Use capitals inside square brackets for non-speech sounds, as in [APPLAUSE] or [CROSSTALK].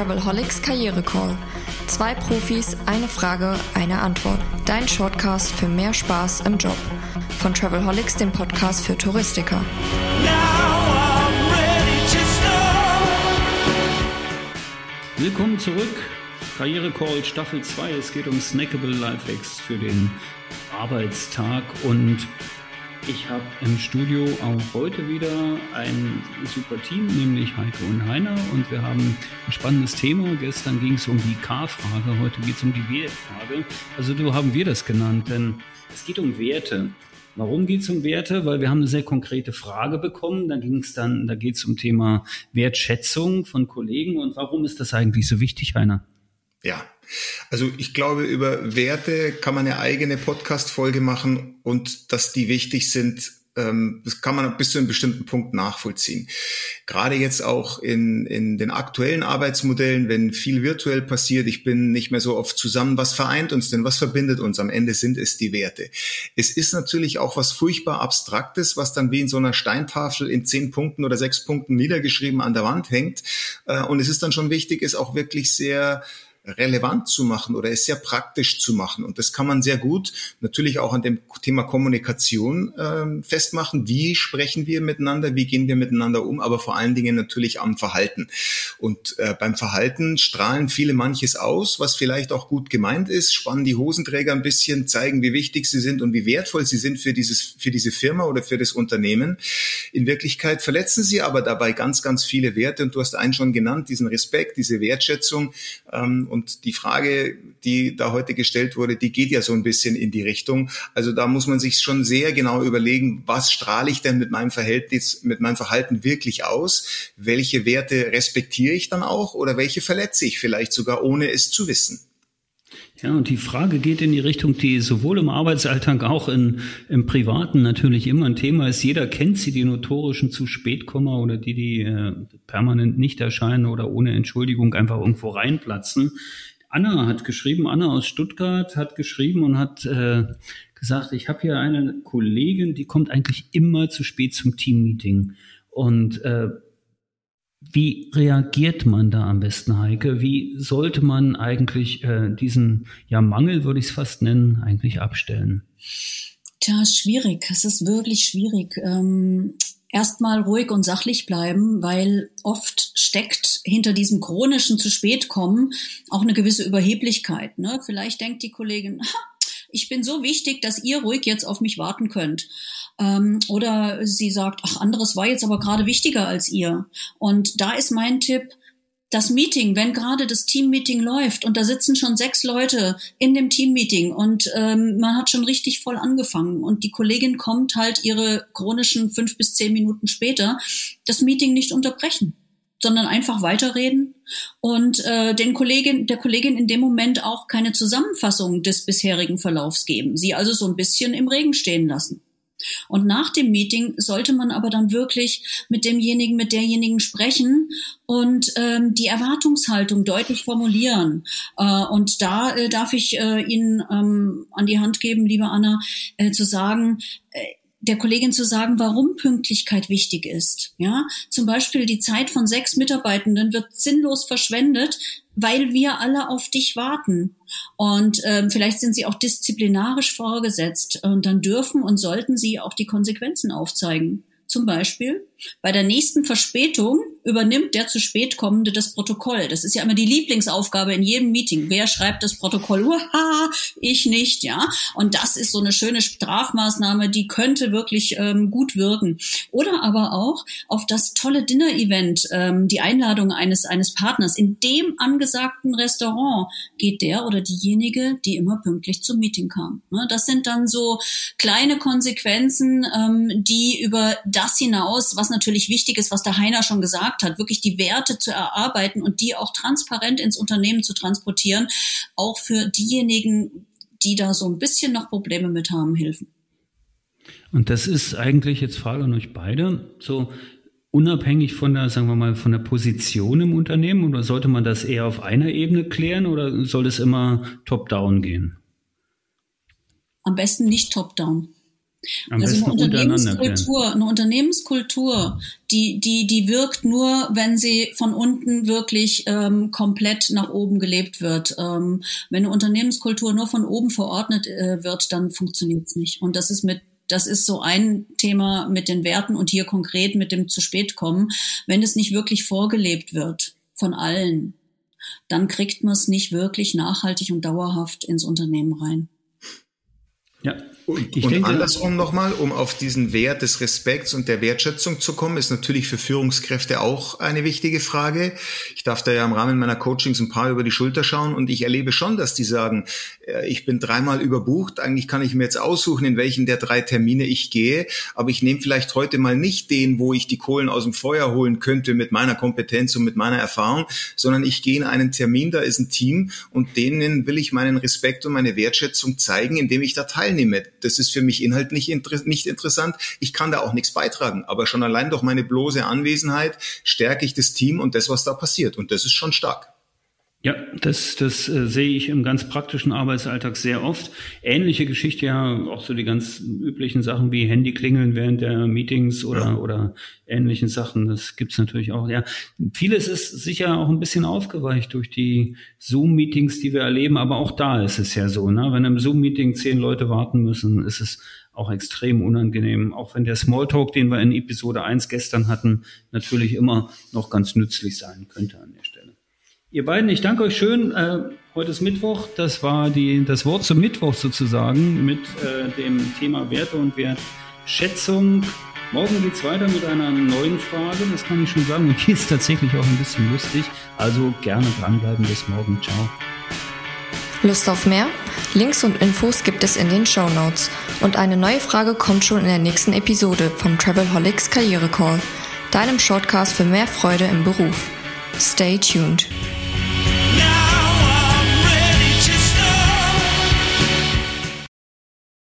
Travelholics Karriere Call. Zwei Profis, eine Frage, eine Antwort. Dein Shortcast für mehr Spaß im Job. Von Travelholics, dem Podcast für Touristiker. Willkommen zurück. Karriere Call Staffel 2. Es geht um Snackable Lifehacks für den Arbeitstag und ich habe im Studio auch heute wieder ein super Team, nämlich Heike und Heiner. Und wir haben ein spannendes Thema. Gestern ging es um die K-Frage, heute geht es um die Wertfrage. Also so haben wir das genannt, denn es geht um Werte. Warum geht es um Werte? Weil wir haben eine sehr konkrete Frage bekommen. Da ging es dann, da geht es um Thema Wertschätzung von Kollegen. Und warum ist das eigentlich so wichtig, Heiner? Ja, also ich glaube, über Werte kann man eine eigene Podcast-Folge machen und dass die wichtig sind, ähm, das kann man bis zu einem bestimmten Punkt nachvollziehen. Gerade jetzt auch in, in den aktuellen Arbeitsmodellen, wenn viel virtuell passiert, ich bin nicht mehr so oft zusammen, was vereint uns denn, was verbindet uns? Am Ende sind es die Werte. Es ist natürlich auch was furchtbar Abstraktes, was dann wie in so einer Steintafel in zehn Punkten oder sechs Punkten niedergeschrieben an der Wand hängt. Äh, und es ist dann schon wichtig, es auch wirklich sehr relevant zu machen oder es sehr praktisch zu machen. Und das kann man sehr gut natürlich auch an dem Thema Kommunikation äh, festmachen. Wie sprechen wir miteinander? Wie gehen wir miteinander um? Aber vor allen Dingen natürlich am Verhalten. Und äh, beim Verhalten strahlen viele manches aus, was vielleicht auch gut gemeint ist, spannen die Hosenträger ein bisschen, zeigen, wie wichtig sie sind und wie wertvoll sie sind für dieses, für diese Firma oder für das Unternehmen. In Wirklichkeit verletzen sie aber dabei ganz, ganz viele Werte. Und du hast einen schon genannt, diesen Respekt, diese Wertschätzung. Ähm, und die Frage, die da heute gestellt wurde, die geht ja so ein bisschen in die Richtung. Also da muss man sich schon sehr genau überlegen, was strahle ich denn mit meinem Verhältnis, mit meinem Verhalten wirklich aus? Welche Werte respektiere ich dann auch oder welche verletze ich vielleicht sogar, ohne es zu wissen? Ja, und die Frage geht in die Richtung, die sowohl im Arbeitsalltag auch in, im Privaten natürlich immer ein Thema ist. Jeder kennt sie, die notorischen zu spät kommen oder die, die äh, permanent nicht erscheinen oder ohne Entschuldigung einfach irgendwo reinplatzen. Anna hat geschrieben, Anna aus Stuttgart hat geschrieben und hat äh, gesagt, ich habe hier eine Kollegin, die kommt eigentlich immer zu spät zum Teammeeting. Und äh, wie reagiert man da am besten, Heike? Wie sollte man eigentlich äh, diesen ja, Mangel, würde ich es fast nennen, eigentlich abstellen? Tja, schwierig. Es ist wirklich schwierig. Ähm, Erstmal ruhig und sachlich bleiben, weil oft steckt hinter diesem chronischen zu spät kommen auch eine gewisse Überheblichkeit. Ne? Vielleicht denkt die Kollegin, [LAUGHS] ich bin so wichtig, dass ihr ruhig jetzt auf mich warten könnt. Ähm, oder sie sagt, ach, anderes war jetzt aber gerade wichtiger als ihr. Und da ist mein Tipp, das Meeting, wenn gerade das Teammeeting läuft und da sitzen schon sechs Leute in dem Teammeeting und ähm, man hat schon richtig voll angefangen und die Kollegin kommt halt ihre chronischen fünf bis zehn Minuten später, das Meeting nicht unterbrechen sondern einfach weiterreden und äh, den Kollegin, der Kollegin in dem Moment auch keine Zusammenfassung des bisherigen Verlaufs geben, sie also so ein bisschen im Regen stehen lassen. Und nach dem Meeting sollte man aber dann wirklich mit demjenigen, mit derjenigen sprechen und ähm, die Erwartungshaltung deutlich formulieren. Äh, und da äh, darf ich äh, Ihnen ähm, an die Hand geben, liebe Anna, äh, zu sagen, äh, der Kollegin zu sagen, warum Pünktlichkeit wichtig ist. Ja, zum Beispiel die Zeit von sechs Mitarbeitenden wird sinnlos verschwendet, weil wir alle auf dich warten. Und ähm, vielleicht sind sie auch disziplinarisch vorgesetzt und dann dürfen und sollten sie auch die Konsequenzen aufzeigen. Zum Beispiel bei der nächsten Verspätung übernimmt der zu spät kommende das Protokoll. Das ist ja immer die Lieblingsaufgabe in jedem Meeting. Wer schreibt das Protokoll? Uha, ich nicht, ja. Und das ist so eine schöne Strafmaßnahme, die könnte wirklich ähm, gut wirken. Oder aber auch auf das tolle Dinner-Event, ähm, die Einladung eines eines Partners in dem angesagten Restaurant geht der oder diejenige, die immer pünktlich zum Meeting kam. Ne? Das sind dann so kleine Konsequenzen, ähm, die über das hinaus, was natürlich wichtig ist, was der Heiner schon gesagt hat, wirklich die Werte zu erarbeiten und die auch transparent ins Unternehmen zu transportieren, auch für diejenigen, die da so ein bisschen noch Probleme mit haben, helfen. Und das ist eigentlich jetzt Frage an euch beide, so unabhängig von der, sagen wir mal, von der Position im Unternehmen oder sollte man das eher auf einer Ebene klären oder soll es immer top-down gehen? Am besten nicht top-down. Am also eine Unternehmenskultur, eine Unternehmenskultur, die, die, die wirkt nur, wenn sie von unten wirklich ähm, komplett nach oben gelebt wird. Ähm, wenn eine Unternehmenskultur nur von oben verordnet äh, wird, dann funktioniert es nicht. Und das ist mit das ist so ein Thema mit den Werten und hier konkret mit dem zu spät kommen. Wenn es nicht wirklich vorgelebt wird von allen, dann kriegt man es nicht wirklich nachhaltig und dauerhaft ins Unternehmen rein. Ja, und, ich und denke, andersrum nochmal, um auf diesen Wert des Respekts und der Wertschätzung zu kommen, ist natürlich für Führungskräfte auch eine wichtige Frage. Ich darf da ja im Rahmen meiner Coachings ein paar über die Schulter schauen und ich erlebe schon, dass die sagen, äh, ich bin dreimal überbucht, eigentlich kann ich mir jetzt aussuchen, in welchen der drei Termine ich gehe, aber ich nehme vielleicht heute mal nicht den, wo ich die Kohlen aus dem Feuer holen könnte mit meiner Kompetenz und mit meiner Erfahrung, sondern ich gehe in einen Termin, da ist ein Team und denen will ich meinen Respekt und meine Wertschätzung zeigen, indem ich da teilnehme das ist für mich inhaltlich nicht interessant. Ich kann da auch nichts beitragen, aber schon allein durch meine bloße Anwesenheit stärke ich das Team und das, was da passiert. Und das ist schon stark. Ja, das, das äh, sehe ich im ganz praktischen Arbeitsalltag sehr oft. Ähnliche Geschichte ja, auch so die ganz üblichen Sachen wie Handy klingeln während der Meetings oder, ja. oder ähnlichen Sachen. Das gibt's natürlich auch. Ja, vieles ist sicher auch ein bisschen aufgeweicht durch die Zoom-Meetings, die wir erleben. Aber auch da ist es ja so, ne? wenn im Zoom-Meeting zehn Leute warten müssen, ist es auch extrem unangenehm. Auch wenn der Smalltalk, den wir in Episode 1 gestern hatten, natürlich immer noch ganz nützlich sein könnte an der Stelle. Ihr beiden, ich danke euch schön. Äh, heute ist Mittwoch. Das war die, das Wort zum Mittwoch sozusagen mit äh, dem Thema Werte und Wertschätzung. Morgen geht's weiter mit einer neuen Frage, das kann ich schon sagen. Und die ist tatsächlich auch ein bisschen lustig. Also gerne dranbleiben. Bis morgen. Ciao. Lust auf mehr? Links und Infos gibt es in den Show Notes. Und eine neue Frage kommt schon in der nächsten Episode vom Travelholics Karriere Call, deinem Shortcast für mehr Freude im Beruf. Stay tuned.